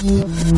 Mm-hmm.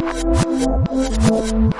やった!